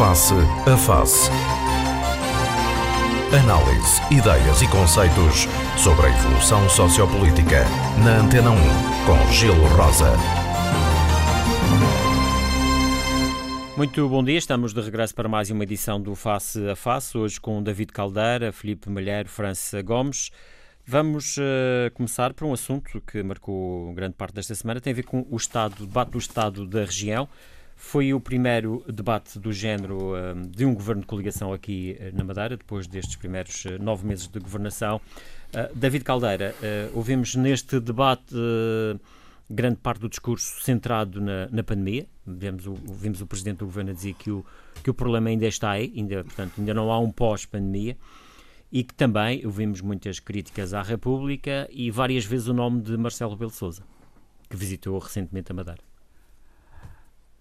Face a Face. Análise, ideias e conceitos sobre a evolução sociopolítica. Na Antena 1, com Gelo Rosa. Muito bom dia, estamos de regresso para mais uma edição do Face a Face, hoje com David Caldeira, Felipe Malheiro, França Gomes. Vamos uh, começar por um assunto que marcou grande parte desta semana, tem a ver com o Estado, debate do Estado da região. Foi o primeiro debate do género uh, de um governo de coligação aqui uh, na Madeira, depois destes primeiros nove meses de governação. David Caldeira, ouvimos neste debate grande parte do discurso centrado na, na pandemia. Vimos o, vimos o Presidente do Governo dizer que o, que o problema ainda está aí, ainda, portanto, ainda não há um pós-pandemia e que também ouvimos muitas críticas à República e várias vezes o nome de Marcelo Rebelo de Sousa, que visitou recentemente a Madeira.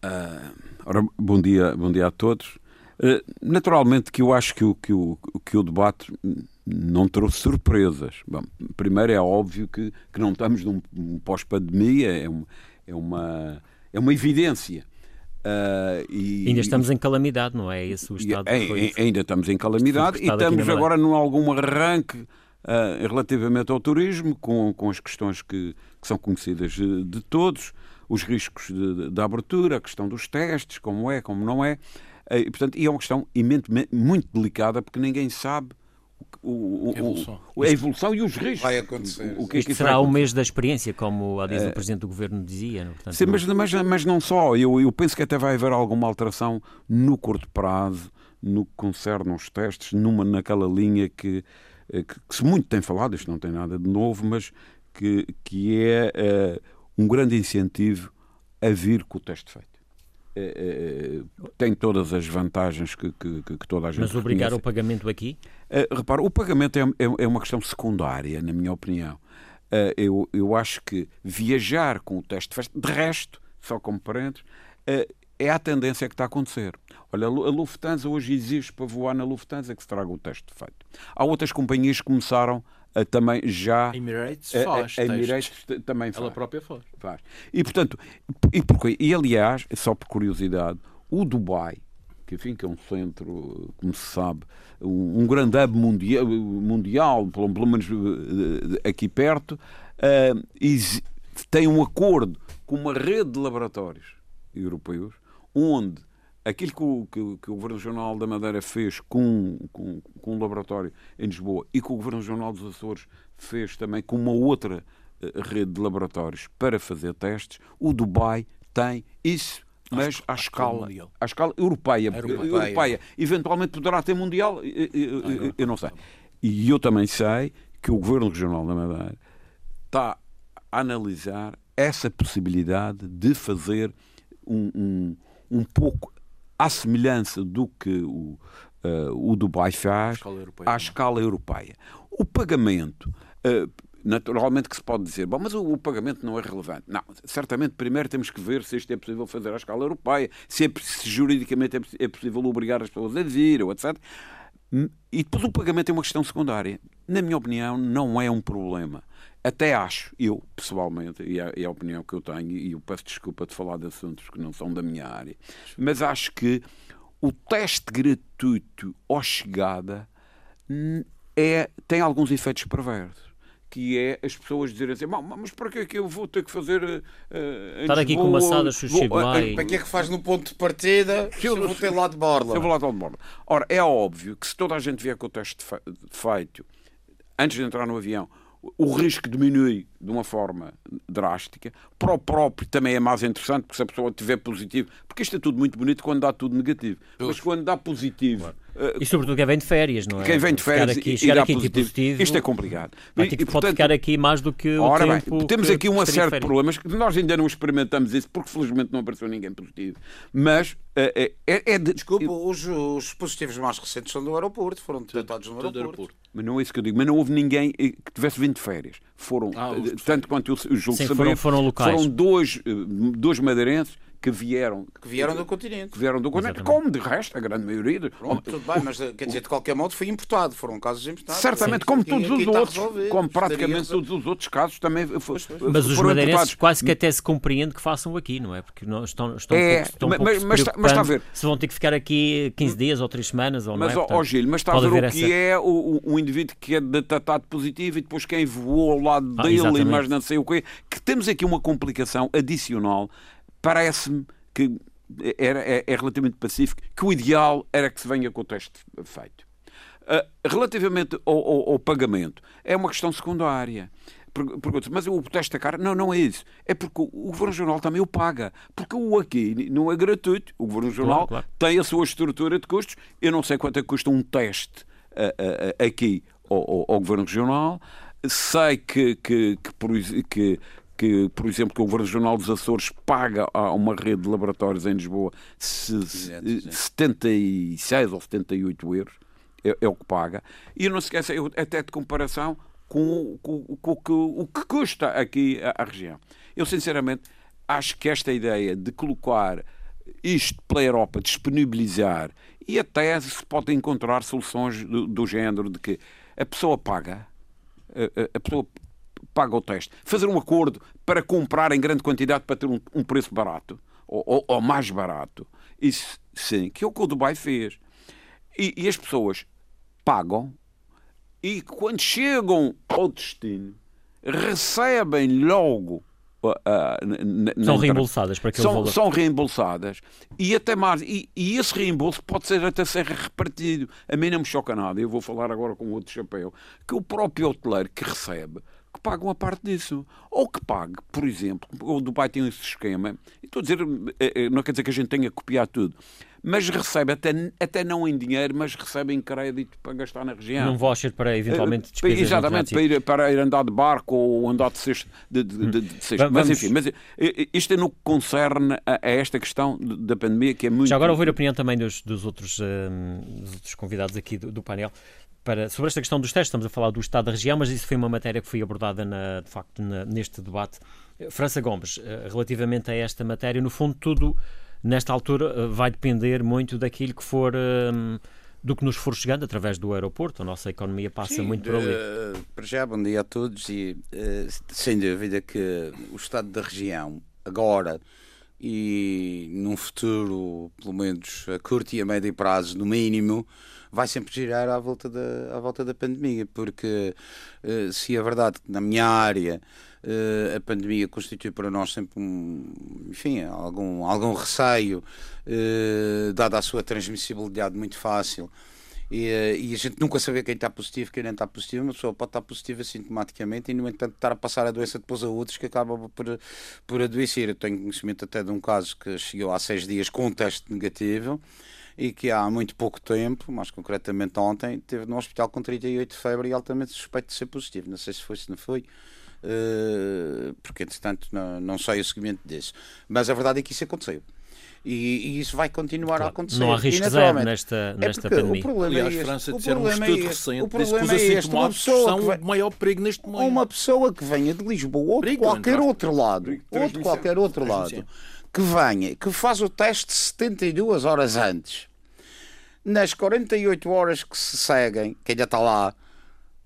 Uh, ora, bom dia, bom dia a todos. Uh, naturalmente que eu acho que o, que, o, que o debate não trouxe surpresas. Bom, primeiro é óbvio que, que não estamos num, pós-pandemia, é, um, é, uma, é uma evidência. Uh, e, ainda estamos em calamidade, não é? Esse o estado é, é, ainda estamos em calamidade e estamos agora num algum arranque uh, relativamente ao turismo, com, com as questões que, que são conhecidas de todos, os riscos de, de, abertura, a questão dos testes, como é, como não é. Uh, e, portanto, e é uma questão muito delicada porque ninguém sabe o, o, a, evolução. O, a evolução e os riscos. Vai acontecer. O, que é que será o mês da experiência, como a diz o Presidente do Governo dizia. Não? Portanto, sim, mas, mas, mas não só. Eu, eu penso que até vai haver alguma alteração no curto prazo, no que concerne aos testes, numa, naquela linha que, eh, que, que, se muito tem falado, isto não tem nada de novo, mas que, que é uh, um grande incentivo a vir com o teste feito. É, é, tem todas as vantagens que, que, que toda a gente Mas obrigar o pagamento aqui? Uh, repara, o pagamento é, é, é, uma questão secundária, na minha opinião. Uh, eu, eu acho que viajar com o teste feito, de resto, só como parentes, uh, é a tendência que está a acontecer. Olha, a Lufthansa hoje exige para voar na Lufthansa que se traga o teste feito. Há outras companhias que começaram também já. A Emirates faz. A, a Emirates também faz. Ela própria faz. faz. E portanto, e, porque, e aliás, só por curiosidade, o Dubai, que enfim que é um centro, como se sabe, um, um grande hub mundial, mundial pelo, pelo menos eh, aqui perto, uh, tem um acordo com uma rede de laboratórios europeus, onde aquilo que o, que, que o Governo Regional da Madeira fez com, com, com um laboratório em Lisboa e que o Governo Regional dos Açores fez também com uma outra uh, rede de laboratórios para fazer testes, o Dubai tem isso mas à escala, à escala europeia, europeia, europeia. Eventualmente poderá ter mundial, eu, eu, eu, não sei. E eu também sei que o Governo Regional da Madeira está a analisar essa possibilidade de fazer um, um, um pouco à semelhança do que o, uh, o Dubai faz, escala à escala europeia. O pagamento. Uh, naturalmente que se pode dizer, bom, mas o, o, pagamento não é relevante. Não, certamente primeiro temos que ver se isto é possível fazer à escala europeia, se, é, se juridicamente é, é, possível obrigar as pessoas a vir, ou etc. E depois o pagamento é uma questão secundária. Na minha opinião, não é um problema. Até acho, eu pessoalmente, e é, é a opinião que eu tenho, e eu peço desculpa de falar de assuntos que não são da minha área, mas acho que o teste gratuito ou chegada é, tem alguns efeitos perversos que é as pessoas dizerem assim, mas para que é que eu vou ter que fazer uh, Estar aqui com maçadas se chego lá uh, e... Para que é que faz no ponto de partida se eu, vou ter lá de borla? Se eu vou lá de borla. Ora, é óbvio que se toda a gente vier com o teste feito antes de entrar no avião o risco diminui de uma forma drástica. Para o próprio também é mais interessante, porque se a pessoa tiver positivo, porque isto é tudo muito bonito quando dá tudo negativo, mas quando dá positivo. Claro. Uh, e sobretudo quem vem de férias, não é? Quem vem de férias chegar aqui, chegar e aqui positivo, positivo, isto é complicado. e, e, portanto, pode ficar aqui mais do que o ora tempo bem, temos aqui um certo de problemas que nós ainda não experimentamos isso, porque felizmente não apareceu ninguém positivo. Mas uh, é, é de... Desculpa, os, os positivos mais recentes são do aeroporto, foram detectados no aeroporto. aeroporto. Mas não é isso que eu digo. Mas não houve ninguém que tivesse vindo de férias. Foram, ah, tanto quanto eu julgo Sim, foram, foram locais. Foram dois, dois madeirenses que vieram, que vieram do continente. Que vieram do continente, como de resto, a grande maioria. De... Pronto, tudo bem, mas quer dizer, de qualquer modo foi importado, foram casos importados. Certamente, como aqui, todos aqui os outros, como praticamente todos os outros casos também pois, pois. Mas os madeirenses quase que até se compreende que façam aqui, não é? Porque não, estão, estão é, pouco, estão mas, mas, mas, está a ver. Se vão ter que ficar aqui 15 dias ou 3 semanas ou mas, não é? Portanto, ó, Gil, mas está a ver o que essa... é o, o indivíduo que é detectado positivo e depois quem voou ao lado ah, dele e mais não sei o quê. Que temos aqui uma complicação adicional. Parece-me que era, é, é, relativamente pacífico, que o ideal era que se venha com o teste feito. Uh, relativamente ao, ao, ao, pagamento, é uma questão secundária. Pergunto, mas o teste da cara? Não, não é isso. É porque o Governo Regional também o paga. Porque o aqui não é gratuito. O Governo Regional claro, claro. tem a sua estrutura de custos. Eu não sei quanto é que custa um teste uh, uh, aqui ao, ao, Governo Regional. Sei que, que, que, que que, por exemplo, que o Governo Regional dos Açores paga a uma rede de laboratórios em Lisboa se, se, 76 ou 78 euros, é, é, o que paga. E não se esqueça, até de comparação com, com, com, com o que custa aqui a, a, região. Eu, sinceramente, acho que esta ideia de colocar isto pela Europa, disponibilizar, e até se pode encontrar soluções do, do género de que a pessoa paga, a, a pessoa paga o teste. Fazer um acordo para comprar em grande quantidade para ter um, um preço barato ou, ou, ou, mais barato. Isso sim, que é o que o Dubai fez. E, e as pessoas pagam e quando chegam ao destino recebem logo Uh, na, são reembolsadas para aquele são, valor. São reembolsadas e até mais. E, e, esse reembolso pode ser até ser repartido. A mim não me choca nada. Eu vou falar agora com outro chapéu. Que o próprio hoteleiro que recebe que pague uma parte disso. Ou que pague, por exemplo, o Dubai tem esse esquema, e estou a dizer, eh, eh, não quer dizer que a gente tenha que copiar tudo, mas recebe até, até não em dinheiro, mas recebe em crédito para gastar na região. Num voucher para eventualmente eh, despesas Exatamente, para ir, para ir andar de barco ou andar de cesto. De, de, de, de cesto. Mas enfim, mas, isto é no que concerne a, a, esta questão da pandemia, que é muito... Já agora ouvir a opinião também dos, dos, outros, dos outros convidados aqui do, do painel para, sobre esta questão dos testes, estamos a falar do Estado da região, mas isso foi uma matéria que foi abordada, na, de facto, na, neste debate. França Gomes, eh, relativamente a esta matéria, no fundo, tudo nesta altura eh, vai depender muito daquilo que for. Do que nos for chegando através do aeroporto. A nossa economia passa Sim, muito por ali. Uh, para já, bom dia a todos e uh, sem dúvida que o estado da região agora e num futuro, pelo menos a curto e a médio prazo, no mínimo, vai sempre girar à volta da, à volta da pandemia, porque uh, se é verdade que na minha área uh, a pandemia constitui para nós sempre um, enfim, algum, algum receio, uh, dada a sua transmissibilidade muito fácil. E, e, a gente nunca saber quem está positivo, quem não está positivo, uma pessoa pode estar positiva sintomaticamente e, no entanto, estar a passar a doença depois a outros que acabam por, por adoecer. Eu tenho conhecimento até de um caso que chegou há seis dias com um teste negativo e que há muito pouco tempo, mais concretamente ontem, teve no hospital com 38 de febre e altamente suspeito de ser positivo. Não sei se foi, se não foi. Uh, porque entretanto não, não sei o seguimento disso, mas a verdade é que isso aconteceu. E, e, isso vai continuar claro, a acontecer. Não há risco zero nesta, nesta é pandemia. O problema Aliás, é este, França disseram um estudo é recente o problema que os assintomados é são o maior perigo neste momento. Uma pessoa que venha de Lisboa ou de qualquer outro lado, ou de qualquer outro lado, que venha, que faz o teste 72 horas antes, nas 48 horas que se seguem, que ainda está lá,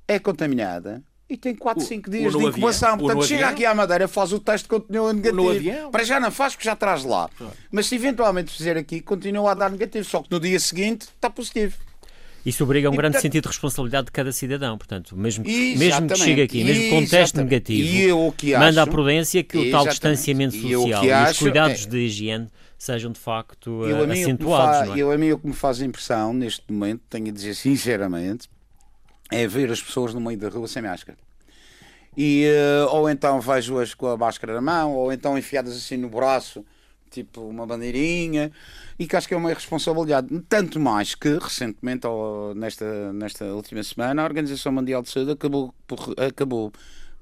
é contaminada e tem 4, 5 dias de incubação. Portanto, chega avião. aqui à Madeira, faz o teste, continua negativo. Para já não faz, porque já traz lá. Claro. Mas se eventualmente fizer aqui, continua a dar negativo. Só que no dia seguinte está positivo. Isso obriga a um e, grande portanto, sentido de responsabilidade de cada cidadão. Portanto, mesmo que, mesmo que chegue aqui, mesmo com teste negativo, manda a prudência que o tal distanciamento social e, e os cuidados é, de higiene sejam de facto eu, acentuados. Faz, é? Eu, a mim, o que me faz impressão neste momento, tenho a dizer sinceramente, é ver as pessoas no meio da rua sem máscara. E, uh, ou então vejo-as com a máscara na mão, ou então enfiadas assim no braço, tipo uma bandeirinha, e que acho que é uma irresponsabilidade. Tanto mais que, recentemente, ou nesta, nesta última semana, a Organização Mundial de Saúde acabou por, acabou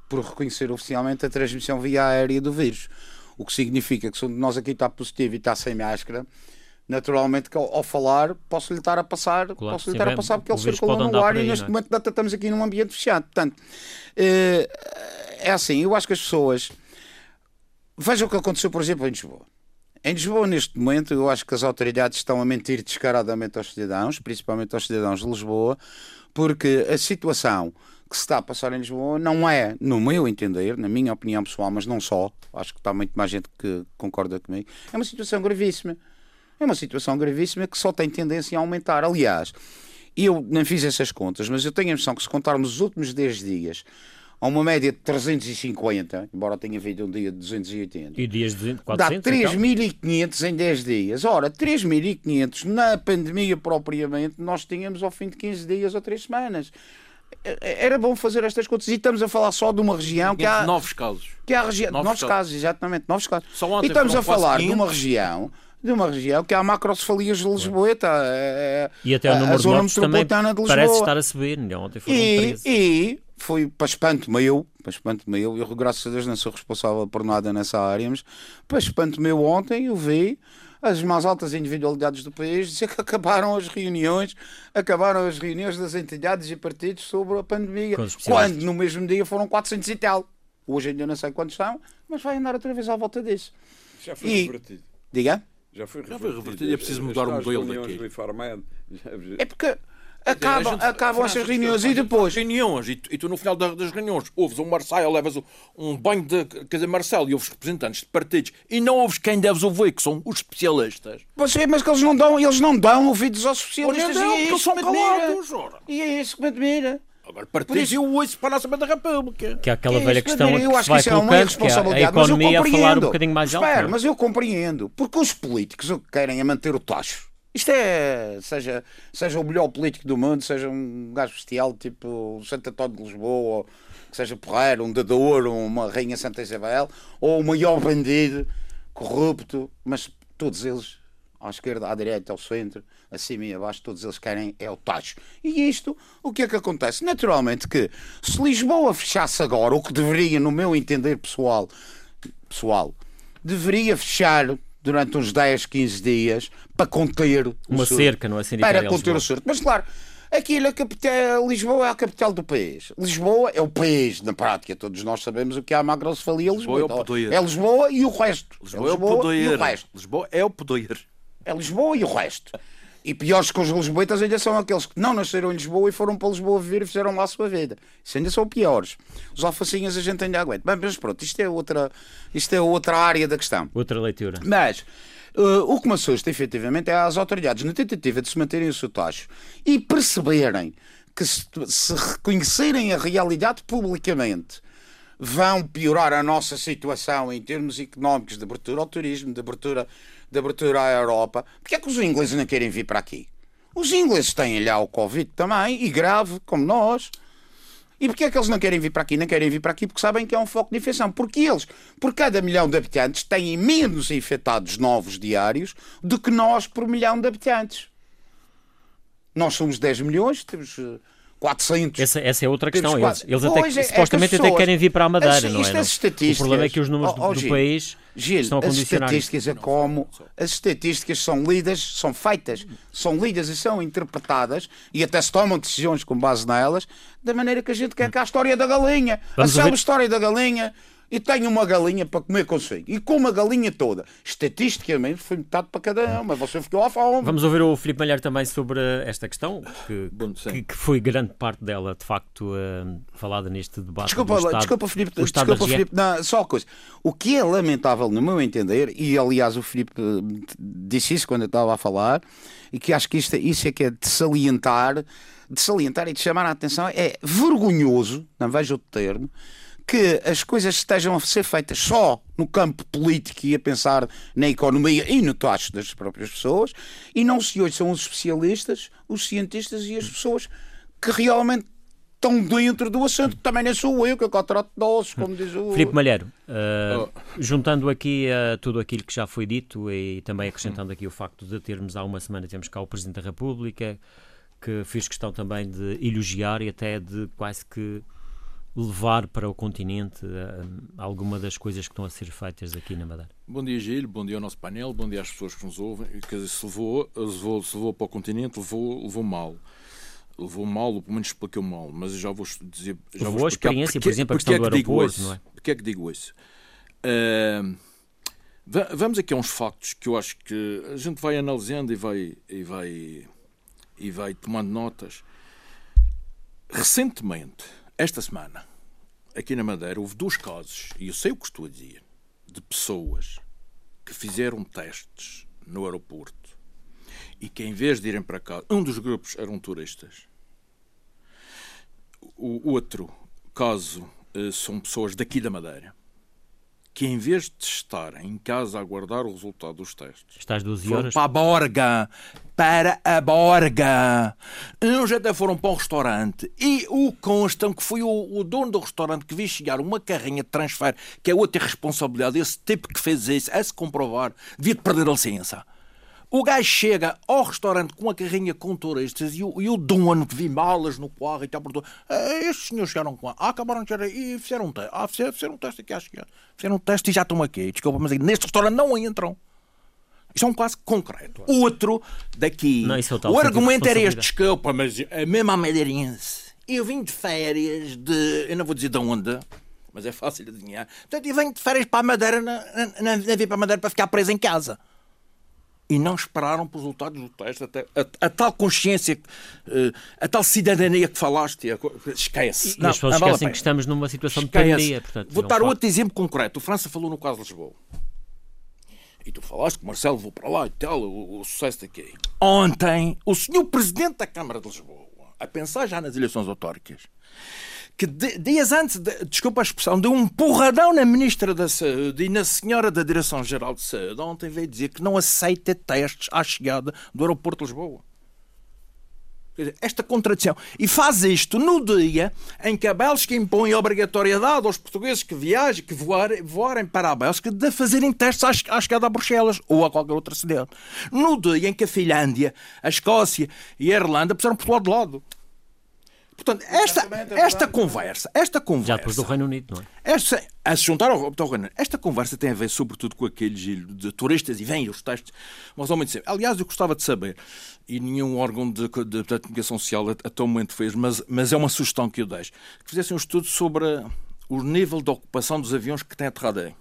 por reconhecer oficialmente a transmissão via aérea do vírus. O que significa que se um de nós aqui está positivo e está sem máscara, naturalmente que ao, ao falar posso lhe estar a passar, claro, posso lhe estar a passar porque ele circula no ar e neste é? momento estamos aqui num ambiente fechado. Portanto, eh, é assim, eu acho que as pessoas vejam o que aconteceu, por exemplo, em Lisboa. Em Lisboa, neste momento, eu acho que as autoridades estão a mentir descaradamente aos cidadãos, principalmente aos cidadãos de Lisboa, porque a situação que se está a passar em Lisboa não é, no meu entender, na minha opinião pessoal, mas não só, acho que está muito mais gente que concorda comigo, é uma situação gravíssima. É uma situação gravíssima que só tem tendência a aumentar. Aliás, eu nem fiz essas contas, mas eu tenho a impressão que se contarmos os últimos 10 dias a uma média de 350, embora tenha havido um dia de 280. E dias de 400, Dá 3.500 então? em 10 dias. Ora, 3.500 na pandemia propriamente, nós tínhamos ao fim de 15 dias ou 3 semanas. Era bom fazer estas contas. E estamos a falar só de uma região que há. Novos casos. Que há regi... novos, novos casos. casos. exatamente. Novos casos. e estamos a falar de uma região de uma região que há macrocefalias de Lisboeta. É, e até o número a, a zona metropolitana de Lisboa. Parece estar a subir, não? Ontem foram e, 13. e foi para espanto meu, para espanto meu, eu graças a Deus não sou responsável por nada nessa área, mas para espanto meu ontem eu vi as mais altas individualidades do país dizer que acabaram as reuniões, acabaram as reuniões das entidades e partidos sobre a pandemia, quando no mesmo dia foram 400 e tal. Hoje ainda não sei quantos são, mas vai andar outra vez à volta disso. Já foi e... revertido. Diga? Já foi revertido. Já foi revertido. É preciso mudar o modelo daqui. É porque Acabam, gente, acabam essas reuniões e depois. Reuniões, e tu, e tu, no final das reuniões ouves um Marcelo, levas um banho de. Quer dizer, Marcelo, e ouves representantes de partidos e não ouves quem deves ouvir, que são os especialistas. Pois é, mas que eles não dão, eles não dão ouvidos aos especialistas. Não, e é isso são calados. E é isso que me admira. Agora, isso... eu ouço para a Nossa da República. Que é aquela é velha questão que, eu acho que isso é uma irresponsabilidade, a economia a falar um bocadinho mais alto. Espera, mas eu compreendo. Porque os políticos o que querem é manter o tacho. Isto é, seja, seja o melhor político do mundo, seja um gajo bestial tipo Santo António de Lisboa, ou que seja porreiro, um dador, uma rainha Santa Isabel, ou o maior bandido, corrupto, mas todos eles, à esquerda, à direita, ao centro, acima e abaixo, todos eles querem é o tacho. E isto, o que é que acontece? Naturalmente que se Lisboa fechasse agora, o que deveria, no meu entender pessoal, pessoal deveria fechar durante uns 10, 15 dias para conter o Uma surto. cerca, não é? Para conter o surto. Mas claro, aquilo é capital, Lisboa é a capital do país. Lisboa é o país, na prática. Todos nós sabemos o que é a macrocefalia Lisboa. Lisboa é, o poder. é Lisboa e o resto. Lisboa é, Lisboa é o poder. E o resto. Lisboa é o poder. É Lisboa e o resto. E piores que os lisboetas ainda são aqueles que não nasceram em Lisboa e foram para Lisboa viver e fizeram lá a sua vida. Isso ainda são piores. Os alfacinhas a gente ainda aguenta. Bem, mas pronto, isto é outra, isto é outra área da questão. Outra leitura. Mas uh, o que me assusta efetivamente é as autoridades, na tentativa de se manterem o seu tacho e perceberem que se, se reconhecerem a realidade publicamente vão piorar a nossa situação em termos económicos de abertura ao turismo, de abertura de abertura à Europa, porque é que os ingleses não querem vir para aqui? Os ingleses têm lá o Covid também, e grave, como nós. E porquê é que eles não querem vir para aqui? Não querem vir para aqui porque sabem que é um foco de infecção. Porque eles, por cada milhão de habitantes, têm menos infectados novos diários do que nós por milhão de habitantes. Nós somos 10 milhões, temos eh, 400. Essa, essa é outra questão. Eles, eles até, é, supostamente é que pessoas, até querem vir para a Madeira, as, não é? As estatísticas, o problema é que os números oh, oh, do, do país Gil, estão. As estatísticas é como as estatísticas são lidas, são feitas, são lidas e são interpretadas e até se tomam decisões com base nelas da maneira que a gente quer que a história da galinha. Vamos a história da galinha e tenho uma galinha para comer consigo. E com uma galinha toda. Estatisticamente foi metade para cada um, mas você ficou à fome. Vamos ouvir o Filipe Malheiro também sobre esta questão, que, Bom, que, que, foi grande parte dela, de facto, uh, falada neste debate. Desculpa, Estado, desculpa Filipe, desculpa, Filipe não, só uma coisa. O que é lamentável, no meu entender, e aliás o Filipe eh, disse isso quando eu estava a falar, e que acho que isto, isso é que é de salientar, de salientar e de chamar a atenção, é vergonhoso, não vejo outro termo, que as coisas estejam a ser feitas só no campo político e a pensar na economia e no tacho das próprias pessoas e não se ouçam os especialistas, os cientistas e as pessoas que realmente estão dentro do assunto, que também não sou eu que eu trato de ossos, como diz o... Filipe Malheiro, uh, oh. juntando aqui uh, tudo aquilo que já foi dito e também acrescentando aqui o facto de termos há uma semana temos cá o Presidente da República, que fiz questão também de elogiar e até de quase que levar para o continente uh, alguma das coisas que estão a ser feitas aqui na Madeira? Bom dia, Gil, bom dia ao nosso painel, bom dia às pessoas que nos ouvem. Quer dizer, se levou, levou, se levou para o continente, levou, levou mal. Levou mal, ou pelo menos expliquei mal, mas já vou dizer. Já levou vou a experiência, porque, por exemplo, a questão é que do aeroporto, não é? Porquê é que digo isso? Uh, Vamos aqui a uns factos que eu acho que a gente vai analisando e vai, e vai, e vai tomando notas. Recentemente, esta semana, aqui na Madeira, houve dois casos, e eu sei o que estou a dizer, de pessoas que fizeram testes no aeroporto e que, em vez de irem para cá, um dos grupos eram turistas. O outro caso eh, são pessoas daqui da Madeira que em vez de estarem em casa a aguardar o resultado dos testes, Estás 12 foram horas. para a Borga, para a Borga. Uns até foram para o restaurante e o constam que foi o, o dono do restaurante que viu chegar uma carrinha de transfer, que é outra responsabilidade. Esse tipo que fez isso, a se comprovar, devia perder a licença. O gajo chega ao restaurante com a carrinha com turistas e o, e o dono que vi malas no carro e tal, perguntou: "Ah, estes senhores chegaram com. Ah, acabaram de chegar e fizeram um teste. Ah, fizeram, fizeram um teste aqui à chegada. Fizeram um teste e já estão aqui. Desculpa, mas neste restaurante não entram. Isto é um caso concreto. Outro daqui. Não, isso é o argumento era este: desculpa, mas é mesmo a madeirense. Eu vim de férias de. Eu não vou dizer de onde. Mas é fácil de adivinhar. Portanto, eu venho de férias para a Madeira, na, na, na, vim para a Madeira para ficar preso em casa e não esperaram pelos resultados do teste. Até, a, a tal consciência, eh, a tal cidadania que falaste, esquece. E as pessoas não vale a esquecem que estamos numa situação de Esquece. pandemia. Portanto, Vou dar outro exemplo concreto. O França falou no caso de Lisboa. E tu falaste que Marcelo vou para lá e tal, o, o sucesso daqui. Ontem, o senhor Presidente da Câmara de Lisboa, a pensar já nas eleições autárquicas, que de- dias antes, de, desculpa a expressão, deu um porradão na Ministra da Saúde e na Senhora da Direção-Geral de Saúde, ontem veio dizer que não aceita testes à chegada do aeroporto de Lisboa. Dizer, esta contradição. E faz isto no dia em que a Bélgica impõe a obrigatoriedade aos portugueses que viajem, que voarem, voarem para a Bélgica, de fazerem testes à, à chegada a Bruxelas ou a qualquer outra cidade. No dia em que a Finlândia, a Escócia e a Irlanda puseram Portugal de lado. Portanto, esta, esta conversa, esta conversa. Já depois do Reino Unido, não é? Esta, a se juntar ao, ao Reino Unido. Esta conversa tem a ver sobretudo com aquele giro de turistas e vêm os testes, mas ao menos sempre. Aliás, eu gostava de saber, e nenhum órgão de, de, de comunicação social até o momento fez, mas, mas é uma sugestão que eu deixo, que fizessem um estudo sobre o nível de ocupação dos aviões que têm aterrado aí.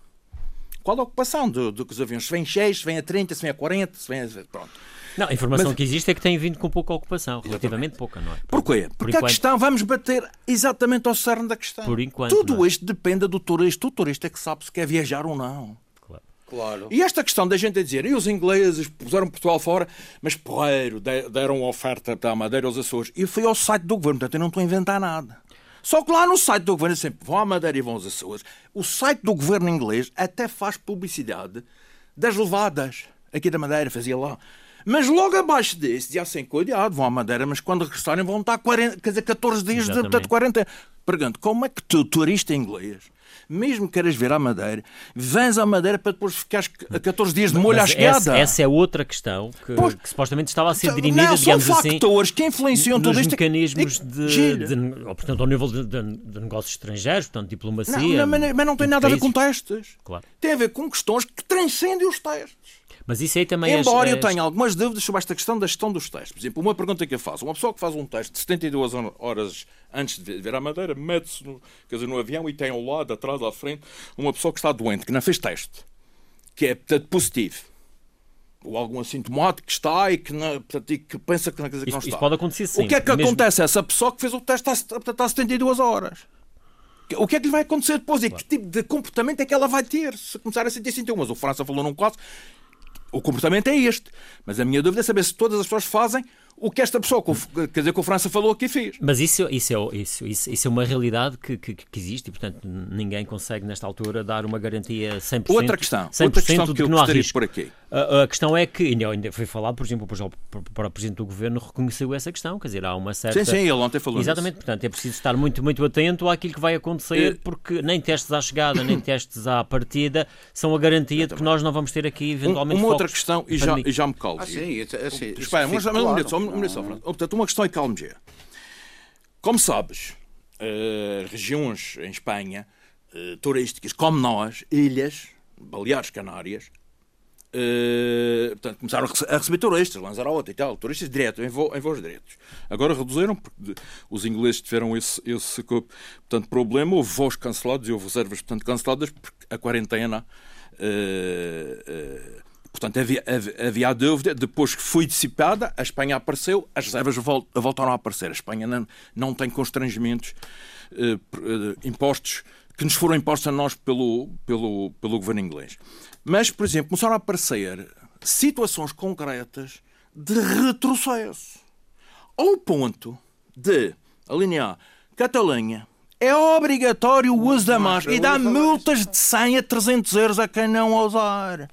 Qual a ocupação do, do que os aviões? Se vêm 6, se vêm a 30, se vêm a 40, se vêm a... Pronto. Não, a informação Mas- que existe é que tem vindo com pouca ocupação, relativamente pouca, não é? Porquê? Por Porque a enquanto. questão, vamos bater exatamente ao cerne da questão. Por enquanto, Tudo é? isto depende do turista. O turista é que sabe se quer viajar ou não. Claro. Claro. E esta questão da gente a dizer, e os ingleses puseram Portugal fora, mas porreiro, de- deram oferta para a Madeira aos Açores. E fui ao site do governo, portanto eu não estou a inventar nada. Só que lá no site do governo, sempre vão à Madeira e vão aos Açores. O site do governo inglês até faz publicidade das levadas. Aqui da Madeira fazia lá. Mas logo abaixo desse, dizia assim, cuidado, vão à Madeira, mas quando regressarem vão estar 40, quer dizer, 14 dias de, Exatamente. de 40. Pergunto, como é que tu, turista inglês, mesmo que queiras vir à Madeira, vens à Madeira para depois ficares 14 dias de molho à chegada? essa, essa é outra questão que, Pois. que supostamente estava a ser Não, dirimida, são digamos assim, factores que influenciam tudo isto. mecanismos de, de- ou, portanto, ao nível de, de- de negócios estrangeiros, portanto, diplomacia. Não, não, mas, mas não tem nada a ver com países. testes. Claro. Tem a ver com questões que transcendem os testes. Mas isso aí também é- Embora é, eu tenha algumas dúvidas sobre esta questão da gestão dos testes. Por exemplo, uma pergunta que eu faço. Uma pessoa que faz um teste de 72 horas antes de vir à Madeira, mete-se no, quer dizer, no avião e tem ao lado, atrás, à frente, uma pessoa que está doente, que não fez teste, que é, portanto, positivo. Ou algum assintomático que está e que, não, portanto, e que pensa que não, dizer, que Isso, não isso está. pode acontecer sim. o que é que mesmo- acontece a essa pessoa que fez o teste há, há 72 horas? O que é que lhe vai acontecer depois? E que tipo de comportamento é que ela vai ter se começar a sentir sintomas? O França falou num caso o comportamento é este. Mas a minha dúvida é saber se todas as pessoas fazem o que esta pessoa, que quer dizer, que o França falou aqui fez. Mas isso, isso, é, isso, isso, isso é uma realidade que, que, que existe e, portanto, ninguém consegue, nesta altura, dar uma garantia 100%, Outra questão, 100% outra questão de que eu não há gostaria pôr aqui. A, a questão é que, ainda, ainda foi falado, por exemplo, o Presidente do Governo reconheceu essa questão, quer dizer, há uma certa... Sim, sim, ele ontem falou Exatamente, portanto, é preciso estar muito, muito atento àquilo que vai acontecer, Eh, porque nem testes à chegada, nem testes à partida são a garantia de que nós não vamos ter aqui, Um- eventualmente, uma outra questão, e já, e já me calmo. Ah, sim, assim, isso Espera, mas, mas um minuto, só, só, Fernando. Portanto, uma questão calmo já. Como sabes, eh, regiões em Espanha, eh, turísticas, como nós, ilhas, Baleares, Canárias, eh, portanto, começaram a rece- a receber turistas, Lanzarote e tal, turistas direto, em, voo, em voos diretos. Agora reduziram, porque os ingleses tiveram esse, esse portanto, problema, houve voos cancelados e houve reservas portanto, canceladas, porque a quarentena Uh, portanto, havia, havia a dúvida. Depois que foi dissipada, a Espanha apareceu, as reservas voltaram a aparecer. A Espanha não, não tem constrangimentos impostos que nos foram impostos a nós pelo, pelo, pelo governo inglês. Mas, por exemplo, começaram a aparecer situações concretas de retrocesso. Ao ponto de, a linha A, Catalunha, é obrigatório o uso da máscara. E dá multas de 100 a 300 euros a quem não usar.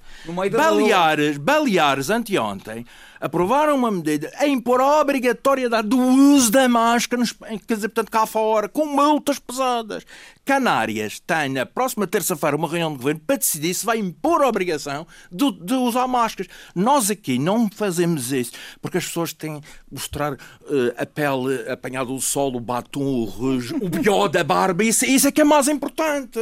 Baleares, Baleares, anteontem, aprovaram uma medida a impor a obrigatoriedade do uso da máscara, quer dizer, portanto, cá fora, com multas pesadas. Canárias tem na próxima terça-feira uma reunião de governo para decidir se vai impor a obrigação de, de, usar máscaras. Nós aqui não fazemos isso porque as pessoas têm mostrar uh, a pele apanhada do sol, o batom, o rouge, o bió da barba. Isso, isso é que é mais importante.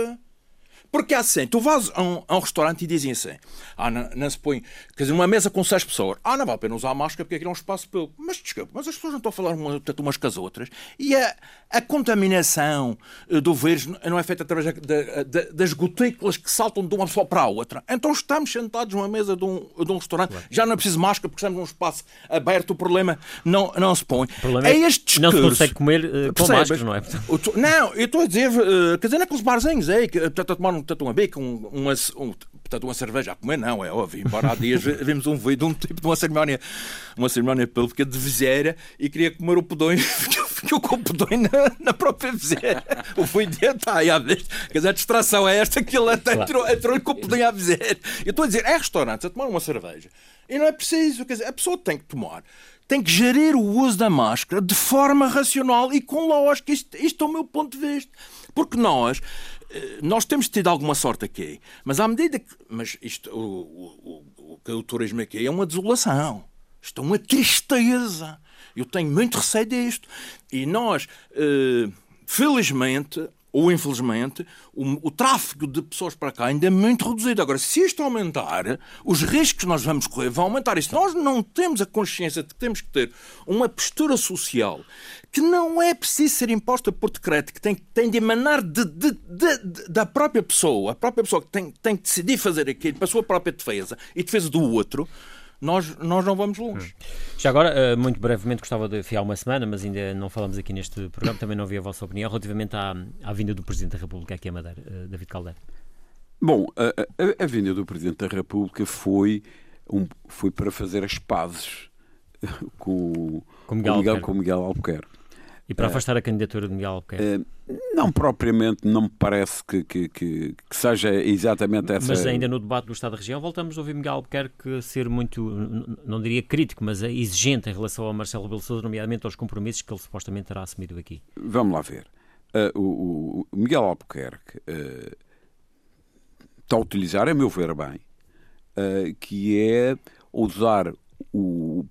Porque é assim, tu vais a um, a um restaurante e dizem assim: ah, não, não, se põe, quer dizer, uma mesa com seis pessoas, ah, não vale a pena usar máscara porque aqui é um espaço pelo. Mas desculpa, mas as pessoas não estão a falar uma, umas com as outras. E a, a contaminação eh, do vírus não é feita através da, da, das gotículas que saltam de uma pessoa para a outra. Então estamos sentados numa mesa de um, de um restaurante, claro. já não é preciso máscara porque estamos num espaço aberto, o problema não, não se põe. O problema é, é este discurso. Não se consegue comer uh, com máscara, não é? Não, eu estou a dizer, uh, quer dizer, naqueles barzinhos aí, que está a tomar um portanto, uma beca, um, uma, um, portanto, uma cerveja a comer, não, é óbvio. Embora há dias vimos um vídeo de um tipo de uma cerimónia, uma cerimónia pública de viseira e queria comer o pedões, ficou com o pedões na, na própria viseira. O vídeo está aí à vez. Quer dizer, a distração é esta que ele até claro. entrou com o pedões à viseira. Eu estou a dizer, é restaurante a tomar uma cerveja. E não é preciso, quer dizer, a pessoa tem que tomar tem que gerir o uso da máscara de forma racional e com lógica. Isto, isto é o meu ponto de vista. Porque nós nós temos tido alguma sorte aqui, mas à medida que. Mas isto, o, o, o, o turismo aqui é uma desolação. Isto é uma tristeza. Eu tenho muito receio disto. E nós, eh, felizmente, ou infelizmente, o, o, tráfego de pessoas para cá ainda é muito reduzido. Agora, se isto aumentar, os riscos que nós vamos correr vão aumentar. E se nós não temos a consciência de que temos que ter uma postura social que não é preciso ser imposta por decreto, que tem, tem de emanar de, de, de, da própria pessoa, a própria pessoa que tem, tem que decidir fazer aquilo para a sua própria defesa e defesa do outro, nós, nós não vamos longe. Hum. Já agora, eh, muito brevemente, gostava de fiar uma semana, mas ainda não falamos aqui neste programa, também não ouvi a vossa opinião relativamente à, à vinda do Presidente da República aqui a Madeira, eh, David Caldeira. Bom, a, a, a, vinda do Presidente da República foi, um, foi para fazer as pazes com, com, Miguel, com, Miguel, com Miguel Albuquerque. E para afastar a candidatura de Miguel Albuquerque? Não propriamente, não me parece que, que, que, que, seja exatamente essa. Mas ainda no debate do Estado da região voltamos a ouvir Miguel Albuquerque ser muito, não diria crítico, mas exigente em relação ao Marcelo Rebelo Sousa, nomeadamente aos compromissos que ele supostamente terá assumido aqui. Vamos lá ver. Uh, o, o, Miguel Albuquerque uh, está a utilizar, a meu ver bem, uh, que é usar o,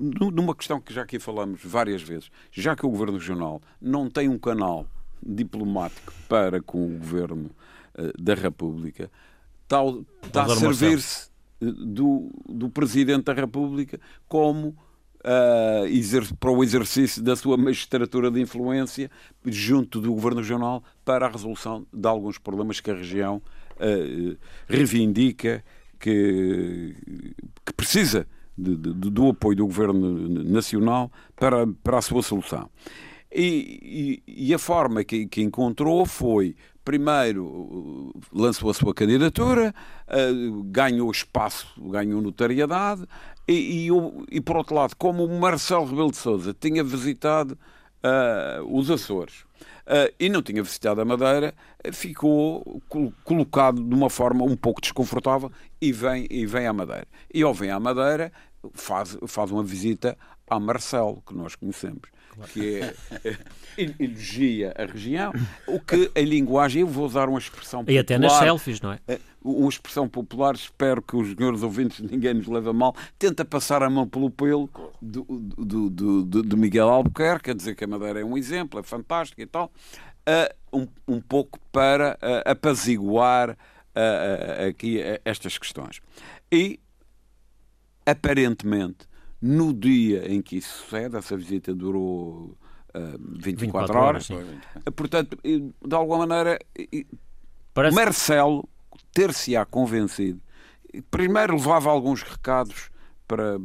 numa questão que já aqui falamos várias vezes, já que o Governo Regional não tem um canal diplomático para com o Governo uh, da República, está, está a servir-se eh, do, do Presidente da República como uh, para o exercício da sua magistratura de influência junto do Governo Regional para a resolução de alguns problemas que a região uh, reivindica, que, que precisa de, de, do apoio do Governo Nacional para, para a sua solução. E, e, e a forma que, que, encontrou foi, primeiro, lançou a sua candidatura, uh, ganhou espaço, ganhou notariedade, e, e, por outro lado, como o Marcelo Rebelo de Sousa tinha visitado uh, os Açores, Uh, e não tinha visitado a Madeira, ficou col colocado de uma forma um pouco desconfortável e vem, e vem à Madeira. E ao vem à Madeira, faz, faz uma visita a Marcelo, que nós conhecemos. Que é, é, elogia a região, o que em linguagem, eu vou usar uma expressão popular. E até nas selfies, não é? é? Uma expressão popular, espero que os senhores ouvintes, ninguém nos leve a mal, tenta passar a mão pelo pelo do, do, do, do, Miguel Albuquerque, a dizer que a Madeira é um exemplo, é fantástico e tal, uh, um, um pouco para uh, apaziguar uh, aqui estas questões. E aparentemente, no dia em que isso sucede, essa visita durou uh, 24, 24 horas, horas portanto, de alguma maneira, Parece... Marcelo ter-se-á convencido. Primeiro levava alguns recados para,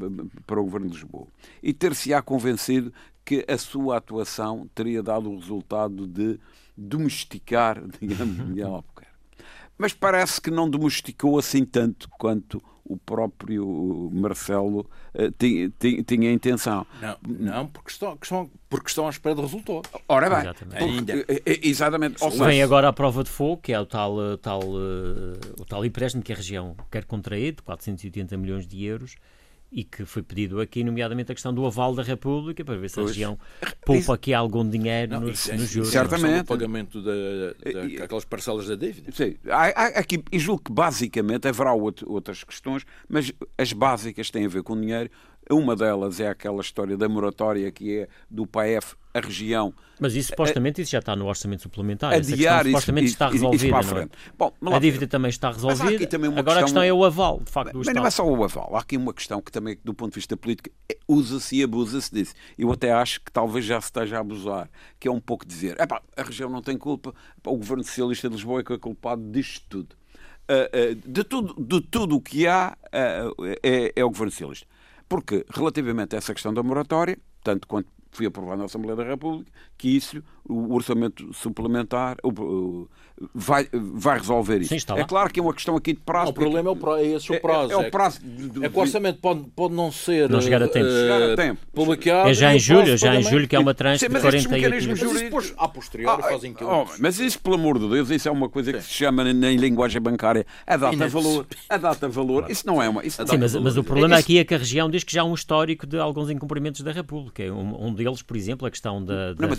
para o Governo de Lisboa e ter-se-á convencido que a sua atuação teria dado o resultado de domesticar, digamos, Miguel. Mas parece que não domesticou assim tanto quanto o próprio Marcelo uh, tinha, tinha, tinha, intenção. Não, não porque, estão, estão, porque estão à espera de resultados. Ora bem, exatamente. Porque, eh, eh, exatamente. Vem agora a prova de fogo, que é o tal, tal, o tal empréstimo que a região quer contrair, de 480 milhões de euros, e que foi pedido aqui, nomeadamente a questão do aval da República, para ver se pois. a região poupa aqui algum dinheiro não, nos, nos juros. Certamente. O pagamento daquelas parcelas da dívida. Sim. Há, há, aqui, e julgo que basicamente haverá outro, outras questões, mas as básicas têm a ver com dinheiro. Uma delas é aquela história da moratória que é do PAF a região. Mas isso supostamente isso já está no orçamento suplementar. Adiar questão, supostamente isso, está resolvida. Isso, é? Bom, a dívida também está resolvida. Também Agora questão... a questão é o aval, de facto, mas não é só o aval. Há aqui uma questão que também, do ponto de vista político, é, usa-se e abusa-se disso. Eu até acho que talvez já se esteja a abusar, que é um pouco dizer, a região não tem culpa, o governo socialista de Lisboa é que é culpado disto tudo. Uh, uh, de tudo de tudo o que há uh, é, é o governo socialista. Porque, relativamente a essa questão da moratória, tanto quanto foi aprovado na Assembleia da República, que isso, o orçamento suplementar, o, vai, vai resolver isso. Sim, é claro que é uma questão aqui de prazo. Não, o problema é, o prazo, é esse o prazo. É, é, é o prazo. De, é que o orçamento pode, pode não ser não chegar a tempo. Uh, chegar a tempo. publicado. É já em julho, já em julho que é uma tranche Sim, de 48 Mas depois, a posteriori, ah, fazem que oh, Mas isso, pelo amor de Deus, isso é uma coisa que se chama na linguagem bancária a data-valor. A data-valor, isso não é uma... Isso Sim, mas, mas o problema aqui é que a região diz que já há um histórico de alguns incumprimentos da República. Um, um deles, por exemplo, a questão da, da, não,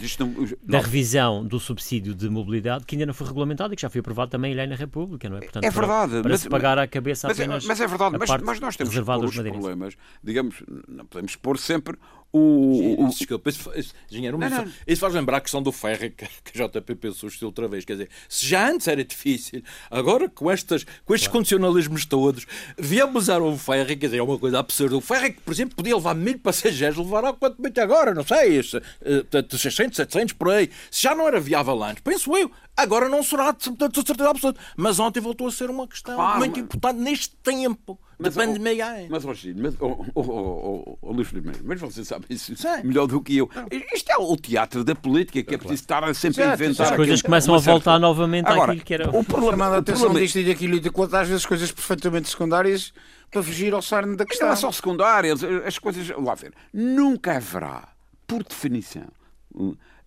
não, da revisão do subsídio de mobilidade, que ainda não foi regulamentado e que já foi aprovado também lei na República, não é? Portanto, é verdade. Para, para mas, se pagar a cabeça mas, é- apenas Mas é verdade, mas, mas, nós temos que pôr os problemas, digamos, não podemos pôr sempre o, o... Desculpa, isso, isso, engenheiro, não, não. isso faz lembrar a questão do ferro que, que a JP pensou outra vez. Quer dizer, se já antes era difícil, agora com, estas, com estes claro. condicionalismos todos, viemos usar o ferro, quer dizer, é uma coisa absurda. O ferro é que, por exemplo, podia levar mil passageiros, levará quanto muito agora, não sei, 600, 700 por aí. Se já não era viável antes, penso eu, agora não será de certeza absoluta. Mas ontem voltou a ser uma questão claro, muito mas... importante neste tempo. Mas, Depende oh, meio é. Mas, oh, mas, oh, oh, oh, oh, Luís Primeiro, mas você sabe isso Sei. melhor do que eu. Isto é o teatro da política, que é, preciso estar sempre a inventar. As coisas começam a voltar novamente Agora, àquilo que era. O problema da atenção disto e daquilo e de quanto às vezes coisas perfeitamente secundárias para fugir ao cerne da questão. Não é só secundárias, as coisas. Lá ver. Nunca haverá, por definição,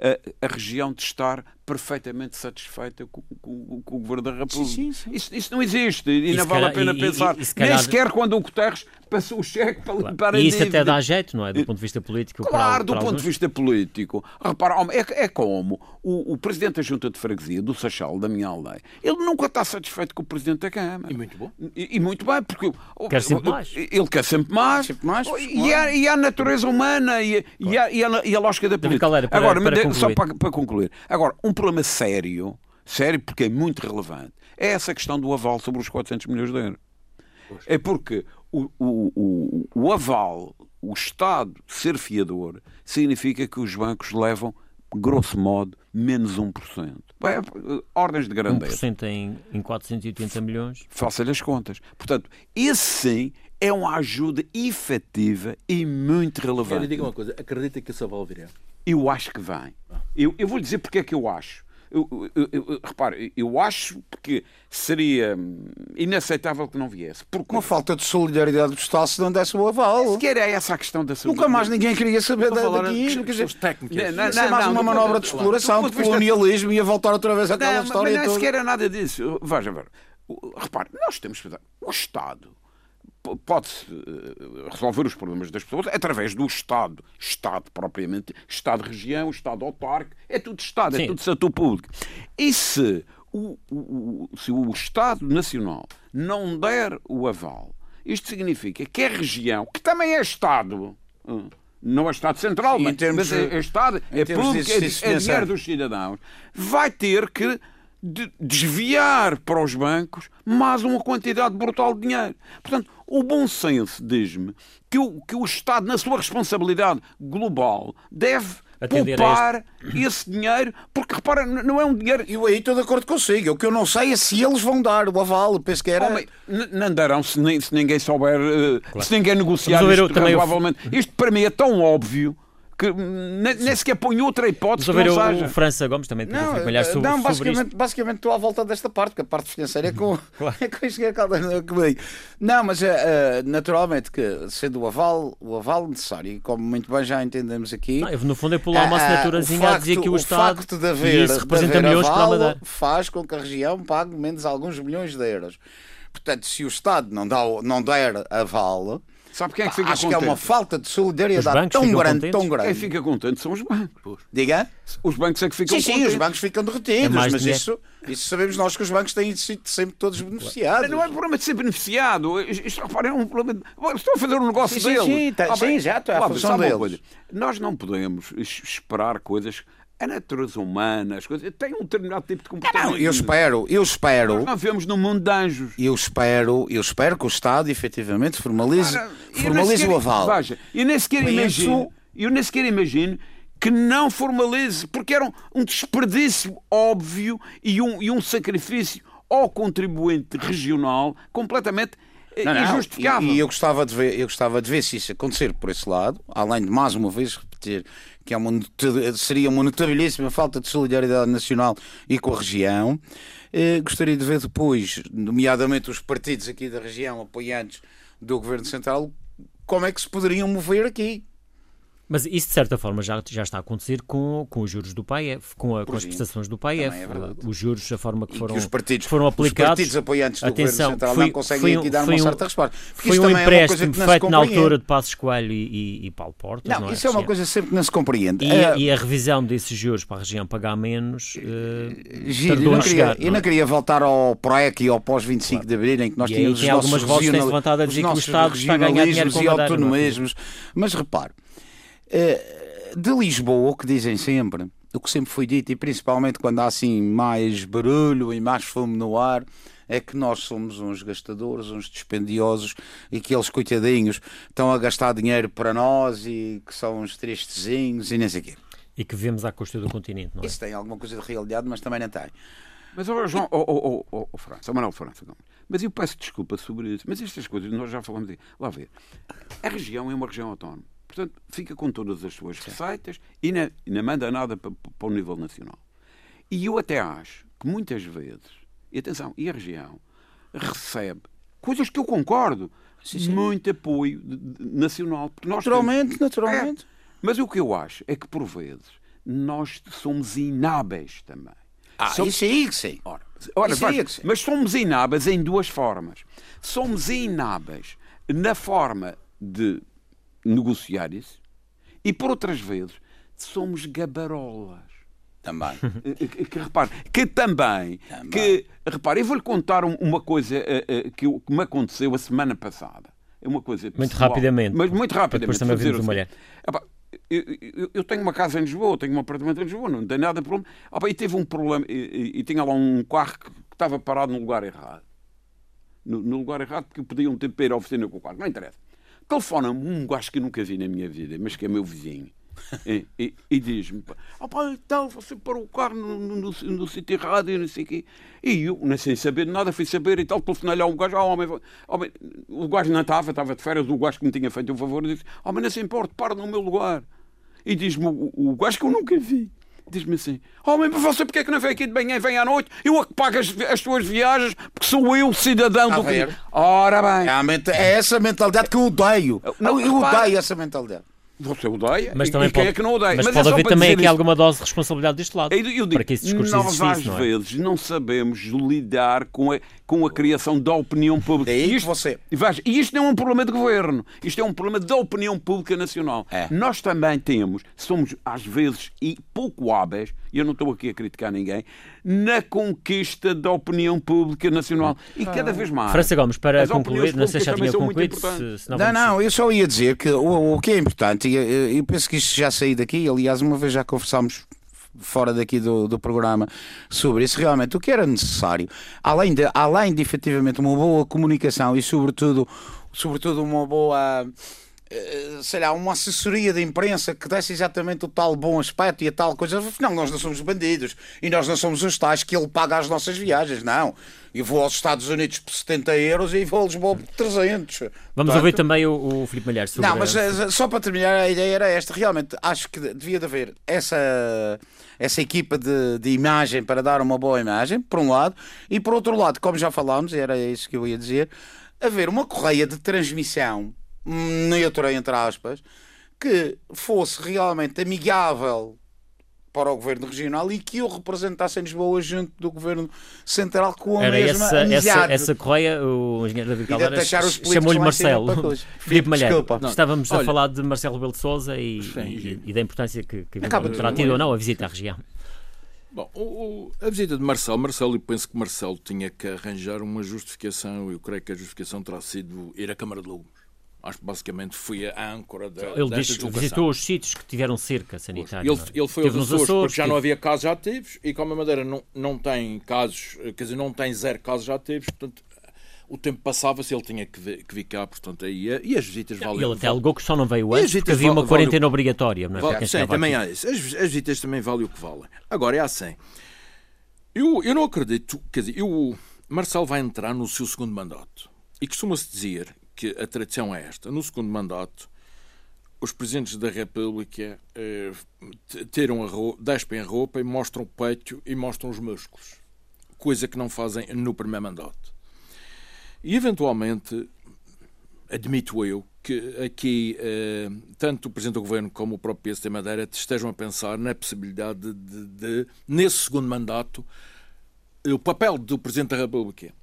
a, a região de estar perfeitamente satisfeita com, com, com, o Governo da República. Sim, sim, sim. Isso, isso, não existe e, e não vale a pena e, pensar. E, calhar... Nem sequer quando o Guterres passou o cheque para claro. para E isso até dá jeito, não é? Do ponto de vista político. Claro, para, do ponto de vista político. Repara, é, é como o, o, Presidente da Junta de Freguesia, do Sachal, da minha aldeia, ele nunca está satisfeito com o Presidente da Câmara. E muito bom. E, muito bem, porque quer sempre mais. ele quer sempre mais. Sempre mais e, há, e há a natureza humana e, claro. e, há, e, a, e a lógica da política. para, Agora, para só para, para concluir. Agora, um problema sério, sério porque é muito relevante, é essa questão do aval sobre os 400 milhões de euros. É porque o, o, o, o aval, o Estado ser fiador, significa que os bancos levam, grosso modo, menos 1%. É, ordens de grandeza. 1% em, em 480 milhões. Faça-lhe as contas. Portanto, esse sim é uma ajuda efetiva e muito relevante. Quero diga uma coisa, acredita que esse aval virá? Eu acho que vem. Eu, eu vou lhe dizer porque é que eu acho. Eu, eu, eu, repare, eu acho que seria inaceitável que não viesse. Porque... Uma falta de solidariedade do Estado se não desse o aval. Sequer é essa a questão da solidariedade. Nunca mais ninguém queria saber da. Quer dizer, técnicas. Não, não, é mais não, uma manobra de exploração, de colonialismo, ia voltar outra vez àquela não, história. Mas não é sequer é nada disso. Veja, ver. Repare, nós temos que. O Estado pode-se eh, resolver os problemas das pessoas através do Estado. Estado propriamente, Estado-região, Estado autárquico, é tudo Estado, é Sim. é tudo setor público. E se o, o, se o Estado Nacional não der o aval, isto significa que a região, que também é Estado, hum, não é Estado Central, mas, mas é, é Estado, é público, é, é dinheiro dos cidadãos, vai ter que de desviar para os bancos mais uma quantidade brutal de dinheiro. Portanto, o bom senso diz-me que o, que o Estado, na sua responsabilidade global, deve poupar este... esse dinheiro, porque repara, não é um dinheiro. Eu aí estou de acordo consigo. O que eu não sei é se eles vão dar o aval. Penso que era. Homem, não darão se, nem, se ninguém souber, uh, claro. se ninguém negociar isto, provavelmente. Isto para mim é tão óbvio que nem, nem sequer põe outra hipótese Vamos que não ver o, o França Gomes também não, trabalhar sobre, não, basicamente, sobre basicamente estou à volta desta parte, porque a parte financeira é com, claro. é com engenheiro Caldeira comigo. Não, mas uh, naturalmente que sendo o aval, o aval necessário, e como muito bem já entendemos aqui. Não, no fundo é pular uma assinaturazinha uh, a dizer que o, o Estado facto de haver, isso representa de milhões aval, para faz com que a região pague menos alguns milhões de euros. Portanto, se o Estado não, dá, não der aval, Sabe quem é que fica Acho contente? que é uma falta de solidariedade tão grande, contentes? tão grande. Quem fica contente são os bancos. Diga? Os bancos é que ficam sim, contentes. Sim, os bancos ficam derretidos, é mas isso, isso sabemos nós que os bancos têm sido sempre todos beneficiados. Não é problema de ser beneficiado. Isto, é um problema. De... Estou a fazer um negócio sim, deles. Sim, tá, ah, sim, já estou a função deles. Nós não podemos esperar coisas a natureza humana, as coisas, tem um determinado tipo de comportamento. Não, eu espero, eu espero. Nós não vivemos num mundo de anjos. Eu espero, eu espero que o Estado efetivamente formalize, formalize o aval. Veja, eu nem sequer imagino, eu nem sequer imagino que não formalize, porque era um, um desperdício óbvio e um, e um sacrifício ao contribuinte regional completamente não, não, injustificável. E, e, eu, gostava de ver, eu gostava de ver se isso acontecer por esse lado, além de mais uma vez repetir que é uma, seria uma notabilíssima falta de solidariedade nacional e com a região. Eh, gostaria de ver depois, nomeadamente os partidos aqui da região apoiantes do Governo Central, como é que se poderiam mover aqui. Mas isso, de certa forma, já, já está a acontecer com, com os juros do PAEF, com, a, com as prestações do PAEF. É os juros, a forma que foram, que os partidos, foram aplicados. Os partidos apoiantes do Atenção, Governo Central foi, não conseguem foi, aqui dar foi uma um, certa resposta. Foi um é empréstimo é feito na altura de Passos Coelho e, e, e Paulo Portas. Não, não é? isso é uma coisa sempre que não se compreende. E, uh, e a revisão desses juros para a região pagar menos uh, Giro, tardou eu a chegar. Queria, eu não queria voltar ao PROEC e ao pós-25 claro. de Abril, em que nós e tínhamos tem algumas a dizer que o Estado está a ganhar dinheiro com e autonomismos. Mas repare... Uh, de Lisboa, o que dizem sempre, o que sempre foi dito, e principalmente quando há assim mais barulho e mais fumo no ar, é que nós somos uns gastadores, uns dispendiosos e que eles, coitadinhos, estão a gastar dinheiro para nós e que são uns tristezinhos e nem sei o quê. E que vemos à custa do continente, não é? Isso tem alguma coisa de realidade, mas também não tem. Mas, oh, João, oh, oh, oh, oh, França, Manuel França, mas eu peço desculpa sobre isso, mas estas coisas nós já falamos. De... Lá ver, a região é uma região autónoma. Portanto, fica com todas as suas receitas e não, não manda nada para, para o nível nacional. E eu até acho que muitas vezes, e atenção, e a região recebe coisas que eu concordo, sim, sim. muito apoio nacional. Porque nós naturalmente, temos... naturalmente. É. Mas o que eu acho é que, por vezes, nós somos inábeis também. Ah, somos... isso aí que sim. Ora, ora isso mas, mas somos inábeis em duas formas. Somos inábeis na forma de negociar isso. E por outras vezes somos gabarolas. Também. Que, que, repare, que também, também. que, repare, eu vou-lhe contar uma coisa uh, uh, que, que, me aconteceu a semana passada. É uma coisa pessoal, Muito rapidamente. Mas muito rapidamente. Depois também vimos uma mulher. Epá, eu, eu, eu, tenho uma casa em Lisboa, tenho um apartamento em Lisboa, não tem nada de problema. Epá, e teve um problema, e, e, e, tinha lá um carro que estava parado no lugar errado. No, no lugar errado, porque podiam ter para ir à oficina com o carro. Não interessa. Telefona-me um gajo que eu nunca vi na minha vida, mas que é meu vizinho. e, e, e diz-me: oh, pá, então você parou o carro no, no, no, sítio errado e não sei o quê. E eu, nem sem saber de nada, fui saber e tal. Telefonei-lhe ao gajo: oh, homem, homem, o gajo não estava, estava de férias. O gajo que me tinha feito o um favor disse: Homem, não se importa, para no meu lugar. E diz-me o, o gajo que eu nunca vi diz-me assim: Homem, oh, você porque é que não vem aqui de manhã e vem à noite? Eu a que pago as, as tuas viagens porque sou eu, cidadão do que. Ora bem. É, é essa mentalidade que eu odeio. Não, eu odeio essa mentalidade. Você odeia, mas também e quem pode, é que não odeia? Mas, mas pode é haver também aqui isso. alguma dose de responsabilidade deste lado. Eu, eu digo, para que esse discurso nós às não é? vezes não sabemos lidar com a, com a criação da opinião pública. É isto, você. E isto não é um problema de governo, isto é um problema da opinião pública nacional. É. Nós também temos, somos às vezes e pouco hábeis, e eu não estou aqui a criticar ninguém, na conquista da opinião pública nacional. E cada vez mais. França Gomes, para concluir, não sei se já tinha concluído. Se, se não, não, não, eu só ia dizer que o, o que é importante, e eu, eu penso que isto já saí daqui, aliás, uma vez já conversámos fora daqui do, do programa sobre isso, realmente o que era necessário, além de, além de efetivamente uma boa comunicação e sobretudo, sobretudo uma boa sei lá, uma assessoria de imprensa que desse exatamente o tal bom aspecto e a tal coisa. Afinal, nós não somos bandidos e nós não somos os tais que ele paga as nossas viagens, não. Eu vou aos Estados Unidos por 70 euros e vou a Lisboa por 300. Vamos Portanto, ouvir também o, o Filipe Malheiro sobre Não, mas eh, só para terminar, a ideia era esta. Realmente, acho que devia de haver essa, essa equipa de, de imagem para dar uma boa imagem, por um lado, e por outro lado, como já falámos, era isso que eu ia dizer, haver uma correia de transmissão neutra, entre aspas, que fosse realmente amigável para o governo regional e que o representasse em Lisboa junto do governo central com a Era mesma essa, amizade. essa, essa correia, o engenheiro David de Caldeira chamou-lhe Marcelo. Filipe Malheiro, estávamos a Olha- falar de Marcelo Rebelo de Sousa e, Sim. e- e da importância que, que Acaba terá tido ou não a visita à região. Bom, o- o- a visita de Marcelo, Marcelo, eu penso que Marcelo tinha que arranjar uma justificação, eu creio que a justificação terá sido ir à Câmara de Lobos. Acho que basicamente foi a âncora da, Ele diz, visitou os sítios que tiveram cerca sanitária. Ele, é? ele foi aos Esteve Açores, porque já não havia casos ativos e como a Madeira não, não tem casos, quer dizer, não tem zero casos ativos, portanto, o tempo passava-se ele tinha que, vir, que vir cá, portanto, aí, eh, e as visitas valem. Ele até alegou que só não veio antes porque havia uma quarentena obrigatória. Não é? Vale- sim, também aqui. há isso. As, as visitas também valem o que valem. Agora, é assim. Eu, eu não acredito, quer dizer, eu, o Marcelo vai entrar no seu segundo mandato. E costuma-se dizer que a tradição é esta. No segundo mandato, os presidentes da República eh, tiram a roupa, despem a roupa e mostram o peito e mostram os músculos. Coisa que não fazem no primeiro mandato. E, eventualmente, admito eu que aqui eh, tanto o Presidente do Governo como o próprio PSD Madeira estejam a pensar na possibilidade de, de, nesse segundo mandato, o papel do Presidente da República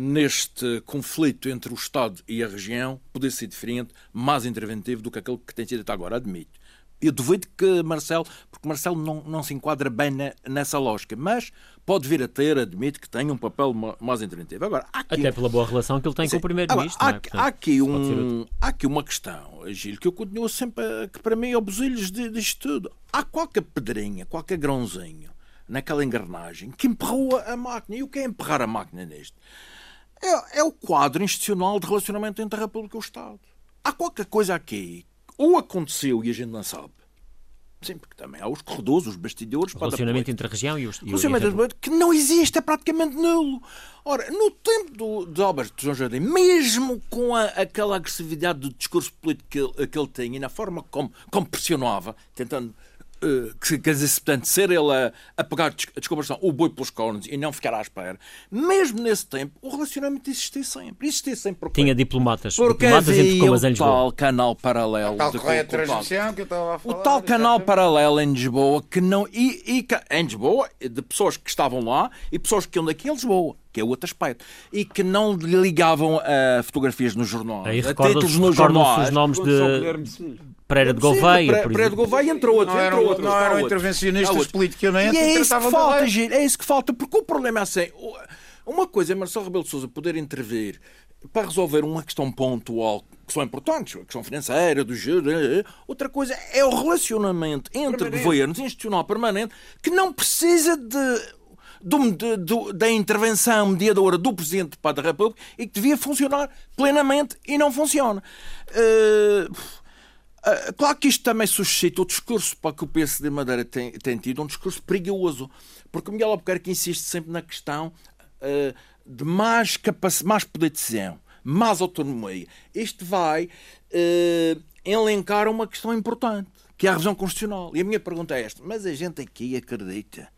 neste conflito entre o Estado e a região poder ser diferente, mais interventivo do que aquele que tem sido até agora, admito. Eu duvido que Marcelo, porque Marcelo não, não se enquadra bem na- nessa lógica, mas pode vir a ter, admito que tem um papel ma- mais interventivo. Agora, há aqui Até pela boa relação que ele tem com o Sim. Primeiro-Ministro. Não é? há, há aqui um, há aqui uma questão, Gil, que eu continuo sempre a, que para mim é o busilhos de- disto tudo. Há qualquer pedrinha, qualquer grãozinho naquela engrenagem que empurrou a máquina. E o que é emperrar a máquina nisto? É, é o quadro institucional de relacionamento entre a República e o Estado. Há qualquer coisa aqui, ou aconteceu e a gente não sabe. Sim, porque também há os corredores, os bastidores. O relacionamento entre a região e os. Relacionamento entre- que não existe, é praticamente nulo. Ora, no tempo do, de Alberto João Jardim, mesmo com a- aquela agressividade do discurso político que ele, que ele tinha e na forma como, como pressionava, tentando. Eh, que, quer dizer, portanto, ser ele a, a pegar o boi pelos cornos e não ficar à espera, mesmo nesse tempo, o relacionamento existia sempre. Existia sempre porque, Tinha diplomatas. porque diplomatas entre havia Comas em o Lisboa. tal canal paralelo. Tal de correia de contato. transmissão que eu estava a O falar. tal canal exatamente. paralelo em Lisboa que não. E, e em Lisboa, de pessoas que estavam lá e pessoas que iam daqui a Lisboa, que é outro aspecto. E que não lhe ligavam a fotografias nos jornais. Aí a títulos nos recordam-se jornais. os nomes de. Pereira de Gouveia, Pereira de. Gouveia entra outro, Não entra eram, outro. não eram intervencionistas Está outro. politicamente E é isso que falta, é isso que falta, porque o problema é assim. Uma coisa é Marcelo Rebelo de Sousa poder intervir para resolver uma questão pontual que são importantes, a questão financeira, do juro. eh, eh. Outra coisa é o relacionamento entre governos institucional permanente que não precisa de. Do- do- da intervenção mediadora do Presidente da República e que devia funcionar plenamente e não funciona. Ah, Claro que isto também suscita o discurso para que o PSD Madeira tem, tem tido, um discurso perigoso, porque o Miguel Albuquerque insiste sempre na questão ah, de mais, mais poder de decisão, mais autonomia. Isto vai elencar uma questão importante, que é a revisão constitucional. E a minha pergunta é esta: mas a gente aqui acredita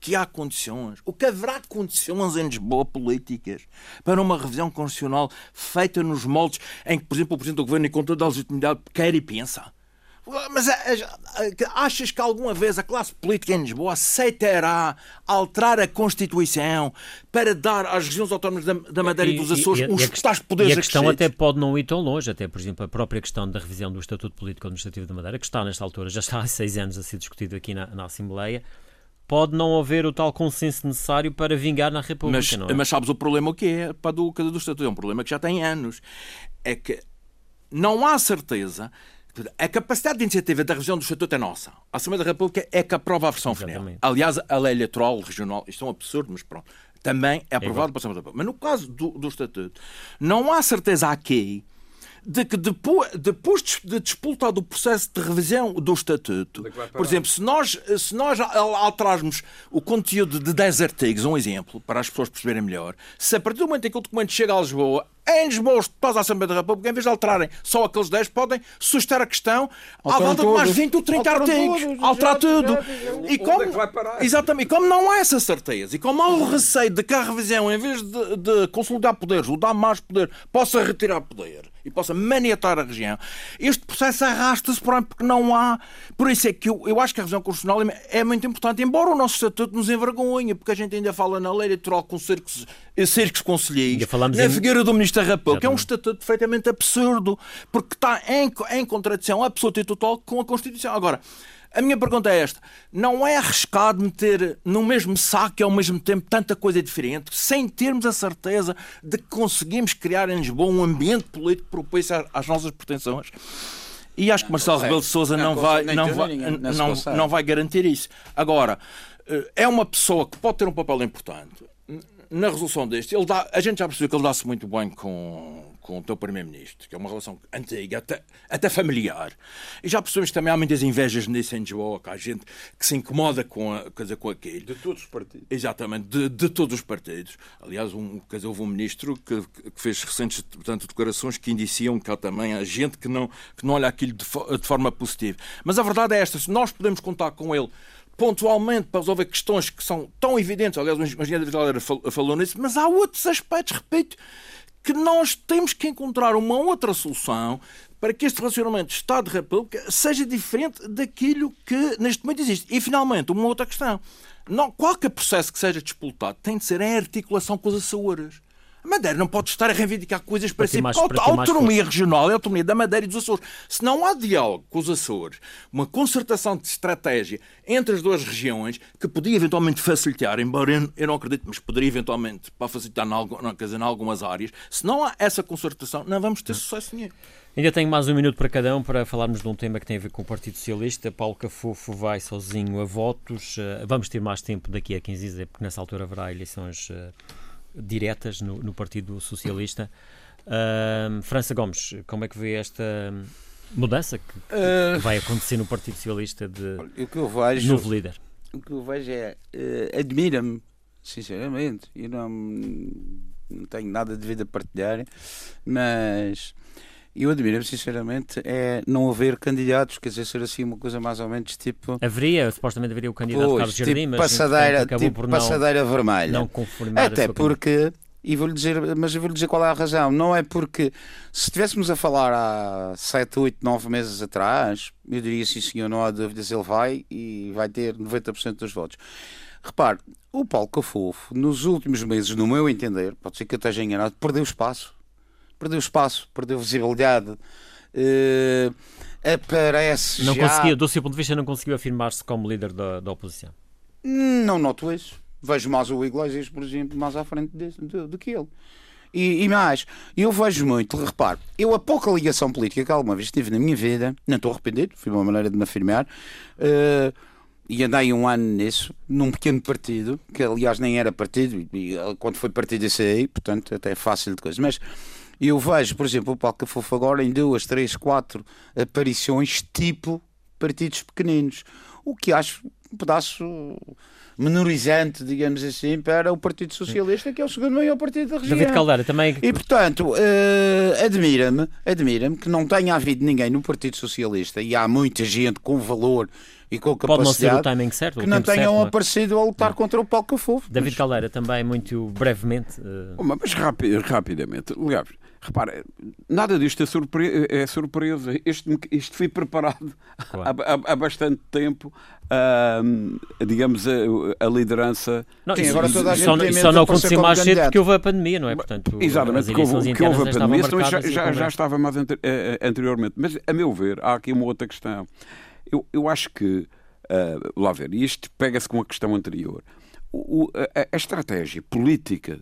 que há condições, o que haverá condições em Lisboa políticas para uma revisão constitucional feita nos moldes em que, por exemplo, o Presidente do Governo, em conta da legitimidade, quer e pensa? Mas ah, ah, achas que alguma vez a classe política em Lisboa aceitará alterar a Constituição para dar às regiões autónomas da, da Madeira e, dos Açores e a- e a- tais poderes E a questão acrescidos? até pode não ir tão longe, até por exemplo a própria questão da revisão do Estatuto Político Administrativo da Madeira, que está nesta altura, já está há seis anos a ser discutido aqui na, na Assembleia, pode não haver o tal consenso necessário para vingar na República, Mas, não é? mas sabes o problema o que é para do, do Estatuto? É um problema que já tem anos. É que não há certeza. A capacidade de iniciativa da revisão do Estatuto é nossa. A Assembleia da República é que aprova a versão final. Aliás, a lei eleitoral regional, isto é um absurdo, mas pronto, também é aprovado igual. pela Assembleia da República. Mas no caso do, do Estatuto, não há certeza aqui de que depois, depois de disputado o processo de revisão do Estatuto, por exemplo, se nós, se nós alterarmos o conteúdo de 10 artigos, um exemplo, para as pessoas perceberem melhor, se a partir do momento em que o documento chega a Lisboa, em Lisboa, os a Assembleia da República, em vez de alterarem só aqueles 10, podem suscitar a questão à volta de mais 20 ou 30 artigos. Alterar tudo. E como, é exatamente, e como não há essa certeza, e como há o receio de que a revisão, em vez de, de consolidar poderes, ou dar mais poder, possa retirar poder e possa maniatar a região, este processo arrasta-se porque não há. Por isso é que eu, eu acho que a revisão constitucional é muito importante, embora o nosso estatuto nos envergonhe, porque a gente ainda fala na lei eleitoral com cercos, cercos conselheiros, na em... figura do Ministro República, que é um estatuto perfeitamente absurdo, porque está em, em contradição absoluta e total com a Constituição. Agora, a minha pergunta é esta: não é arriscado meter no mesmo saco e ao mesmo tempo tanta coisa diferente, sem termos a certeza de que conseguimos criar em Lisboa um ambiente político propício às nossas pretensões? E acho que Marcelo Rebelo de Sousa não, vai, não, vai, não, não vai garantir isso. Agora, eh, é uma pessoa que pode ter um papel importante na resolução deste. Ele dá, a gente já percebeu que ele dá-se muito bem com com o teu Primeiro-Ministro, que é uma relação antiga, até, até familiar. E já percebemos que também há muitas invejas em Lisboa, que há gente que se incomoda com, a, dizer, com aquilo. De todos os partidos. Exatamente, de, de todos os partidos. Aliás, um, dizer, houve um ministro que, que fez recentes portanto, declarações que indiciam que há também a gente que não, que não olha aquilo de, de forma positiva. Mas a verdade é esta: se nós podemos contar com ele pontualmente para resolver questões que são tão evidentes. Aliás, o engenheiro falou nisso, mas há outros aspectos, repito, que nós temos que encontrar uma outra solução para que este relacionamento Estado-República seja diferente daquilo que neste momento existe. E, finalmente, uma outra questão. Não, qualquer processo que seja disputado tem de ser em articulação com as Açores. A Madeira não pode estar a reivindicar coisas para, para si. Mais, a autonomia regional é a autonomia da Madeira e dos Açores. Se não há diálogo com os Açores, uma concertação de estratégia entre as duas regiões, que podia eventualmente facilitar, embora eu não acredite, mas poderia eventualmente para facilitar em, em algumas áreas, se não há essa concertação, não vamos ter sucesso nenhum. Ainda tenho mais um minuto para cada um para falarmos de um tema que tem a ver com o Partido Socialista. Paulo Cafofo vai sozinho a votos. Eh, vamos ter mais tempo daqui a 15 dias, porque nessa altura haverá eleições eh, diretas no, no Partido Socialista. Uh, França Gomes, como é que vê esta mudança que, uh, vai acontecer no Partido Socialista de que vejo, novo líder? O que eu vejo é, uh, admira-me, sinceramente, eu não, não tenho nada de vida a partilhar, mas eu admiro-me, sinceramente, é não haver candidatos, quer dizer, ser assim uma coisa mais ou menos tipo. Haveria, supostamente haveria o candidato pois, Carlos Jardim, tipo mas passadeira, tipo não, passadeira vermelha. Não conformar Até porque, e vou-lhe dizer, mas eu vou-lhe dizer qual é a razão. Não é porque se estivéssemos a falar há 7, 8, 9 meses atrás, eu diria sim senhor, não há dúvidas, ele vai e vai ter 90% dos votos. Repare, o Paulo Cafofo, nos últimos meses, no meu entender, pode ser que eu esteja enganado, perdeu espaço perdeu espaço, perdeu visibilidade. Uh, aparece não já... conseguiu, do seu ponto de vista, não conseguiu afirmar-se como líder da, da oposição? Não noto isso. Vejo mais o Iglesias, por exemplo, mais à frente do que ele. E, e, mais, eu vejo muito, repare, eu a pouca ligação política que alguma vez tive na minha vida, não estou arrependido, foi uma maneira de me afirmar, uh, e andei um ano nisso, num pequeno partido, que aliás nem era partido, e, quando foi partido esse aí, portanto até é fácil de coisa, mas e eu vejo, por exemplo, o Paulo Cafofo agora em duas, três, quatro aparições tipo partidos pequeninos. O que acho um pedaço menorizante, digamos assim, para o Partido Socialista, que é o segundo maior partido da região. David Caldeira também. E, portanto, uh, admira-me admira que não tenha havido ninguém no Partido Socialista, e há muita gente com valor e com capacidade Pode não ser o timing certo, que não tenham certo, é? aparecido a lutar não. contra o Paulo Cafofo. David mas... Caldeira também, muito brevemente. Uh... Mas rapi rapidamente, aliás, Repara, nada disto é, surpre é surpresa. Este, isto foi preparado claro. há, há, bastante tempo. Uh, digamos, a, a liderança. Não, Sim, agora toda a gente só, só não aconteceu mais cedo porque houve a pandemia, não é? Portanto, Exatamente, que houve, que houve a pandemia, então já, já, já, estava mais eh, eh, anteriormente. Mas, a meu ver, há aqui uma outra questão. Eu, eu acho que, uh, lá ver, isto pega-se com a questão anterior o, a, a, estratégia política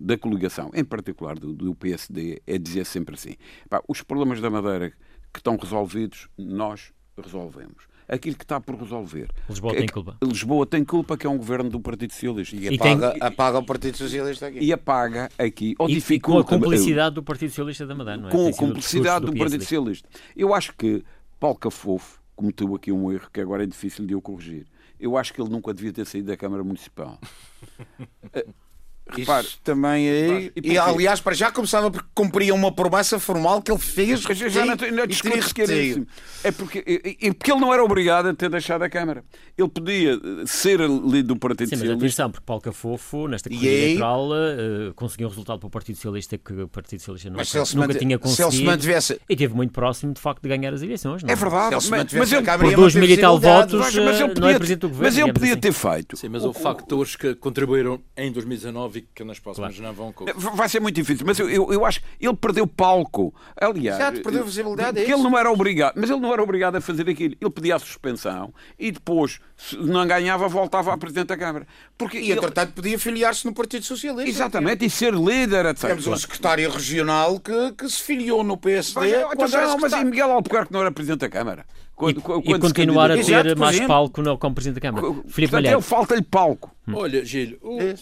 da coligação, em particular do, do PSD, é dizer sempre assim: pá, os problemas da Madeira que estão resolvidos, nós resolvemos. aquilo que está por resolver. Lisboa tem culpa. Lisboa tem culpa que é um governo do Partido Socialista. E, apaga, tem... apaga o Partido Socialista aqui. E apaga aqui. Ou e, dificulta... com a cumplicidade do Partido Socialista da Madeira, não é? Com a cumplicidade do, do Partido Socialista. Eu acho que Paulo Cafofo cometeu aqui um erro que agora é difícil de eu corrigir. Eu acho que ele nunca devia ter saído da Câmara Municipal. Repare, Isso também é. E, e, aliás, para já começava porque cumpria uma promessa formal que ele fez. Já, já não, não discuto isso. É porque, é, porque ele não era obrigado a ter deixado a Câmara. Ele podia eh, ser líder do Partido Sim, Socialista. Mas atenção, porque Paulo Cafofo, nesta corrida eleitoral, uh, conseguiu um resultado para o Partido Socialista que o Partido Socialista não, nunca mante... tinha conseguido. Se ele se mantivesse... E esteve muito próximo, de facto, de ganhar as eleições. Não? É verdade. Se ele se mas, ele, por dois mil e tal votos, mas, mas ele podia, não é presidente do governo. Mas ele podia assim. ter feito. Sim, mas houve factores que contribuíram em 2019 que nas próximas claro. não vão Vai ser muito difícil, mas eu, eu, eu acho que ele perdeu palco. Aliás, Exato, perdeu visibilidade. É que ele não era obrigado, mas ele não era obrigado a fazer aquilo. Ele pedia a suspensão e depois, se não ganhava, voltava a Presidente da Câmara. Porque e, ele... entretanto, podia filiar-se no Partido Socialista. Exatamente, e ser líder, etc. Temos um secretário regional que, que se filiou no PSD. Mas, então, não, mas e Miguel Albuquerque não era Presidente da Câmara? Quando, e, quando e continuar a ter Exato, mais palco não, como Presidente da Câmara. Filipe Portanto, ele falta-lhe palco. Hum. Olha, Gil,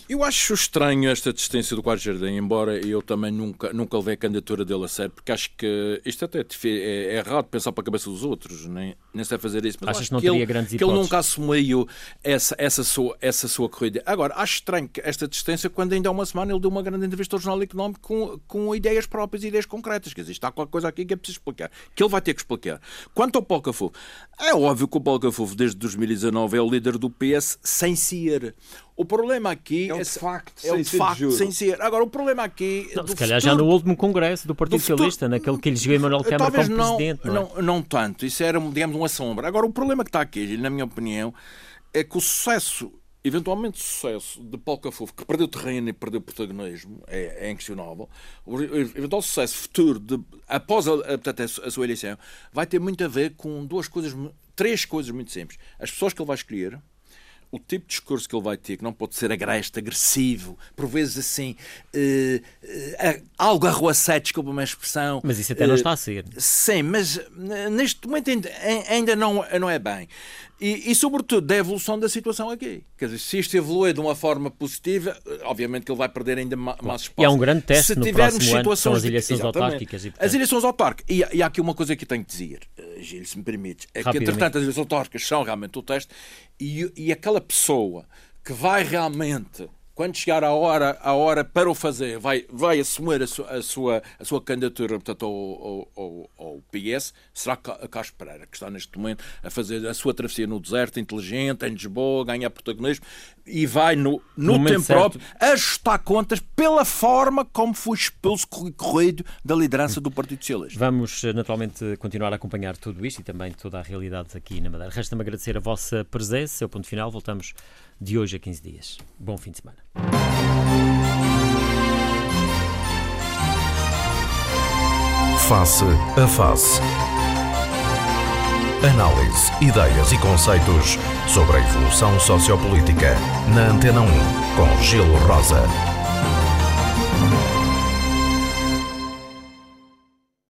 eu acho estranho esta distância do Quarto Jardim, embora eu também nunca, nunca levei a candidatura dele a sério, porque acho que isto até é, é errado pensar para a cabeça dos outros, nem, nem sei fazer isso. Mas Achas acho que, não teria ele, grandes que ele nunca assumiu essa, essa, sua, essa sua corrida. Agora, acho estranho que esta distância, quando ainda há uma semana ele deu uma grande entrevista ao Jornal Económico com, com ideias próprias, ideias concretas. Quer dizer, está qualquer coisa aqui que é preciso explicar, que ele vai ter que explicar. Quanto ao Paulo Cafofo, é óbvio que o Paulo Cafofo, desde 2019, é o líder do PS sem ser. O problema aqui é o de facto, é o de facto sem ser. Agora, o problema aqui. Não, se calhar futuro, já no último congresso do Partido do Socialista, futuro, naquele que elegeu Emmanuel Câmara como não, presidente. Não, é? não, não, tanto. Isso era, digamos, uma sombra. Agora, o problema que está aqui, na minha opinião, é que o sucesso eventualmente sucesso de Paulo Cafofo, que perdeu terreno e perdeu protagonismo, é, é inquestionável, o eventual sucesso futuro, de, após a, a, a, sua eleição, vai ter muito a ver com duas coisas, três coisas muito simples. As pessoas que ele vai escolher, o tipo de discurso que ele vai ter, que não pode ser agreste, agressivo, por vezes assim, uh, uh, algo arruacete, desculpa uma expressão. Mas isso até não está a ser. Sim, mas neste momento ainda, ainda não, não é bem. E, e, sobretudo, da evolução da situação aqui. Quer dizer, se isto evolui de uma forma positiva, obviamente que ele vai perder ainda mais espaço. E há um grande teste se no tivermos situações são as eleições de... autárquicas. E, portanto... As eleições autárquicas. E, e, há aqui uma coisa que eu tenho que dizer, Gil, se me permites. É que, entretanto, as eleições autárquicas são realmente o teste e, e aquela pessoa que vai realmente quando chegar a hora, a hora para o fazer, vai, vai assumir a sua, a sua, a sua candidatura portanto, ao, ao, ao PS, será Carlos Pereira, que está neste momento a fazer a sua travessia no deserto, inteligente, em Lisboa, ganhar protagonismo e vai no, no, no tempo próprio ajustar contas pela forma como foi expulso corrido da liderança do Partido Socialista. Vamos eh, naturalmente continuar a acompanhar tudo isto e também toda a realidade aqui na Madeira. Resta-me agradecer a vossa presença. É o ponto final. Voltamos de hoje a 15 dias. Bom fim de semana. Face a Face. Análise, ideias e conceitos sobre a evolução sociopolítica na Antena 1 com Gil Rosa.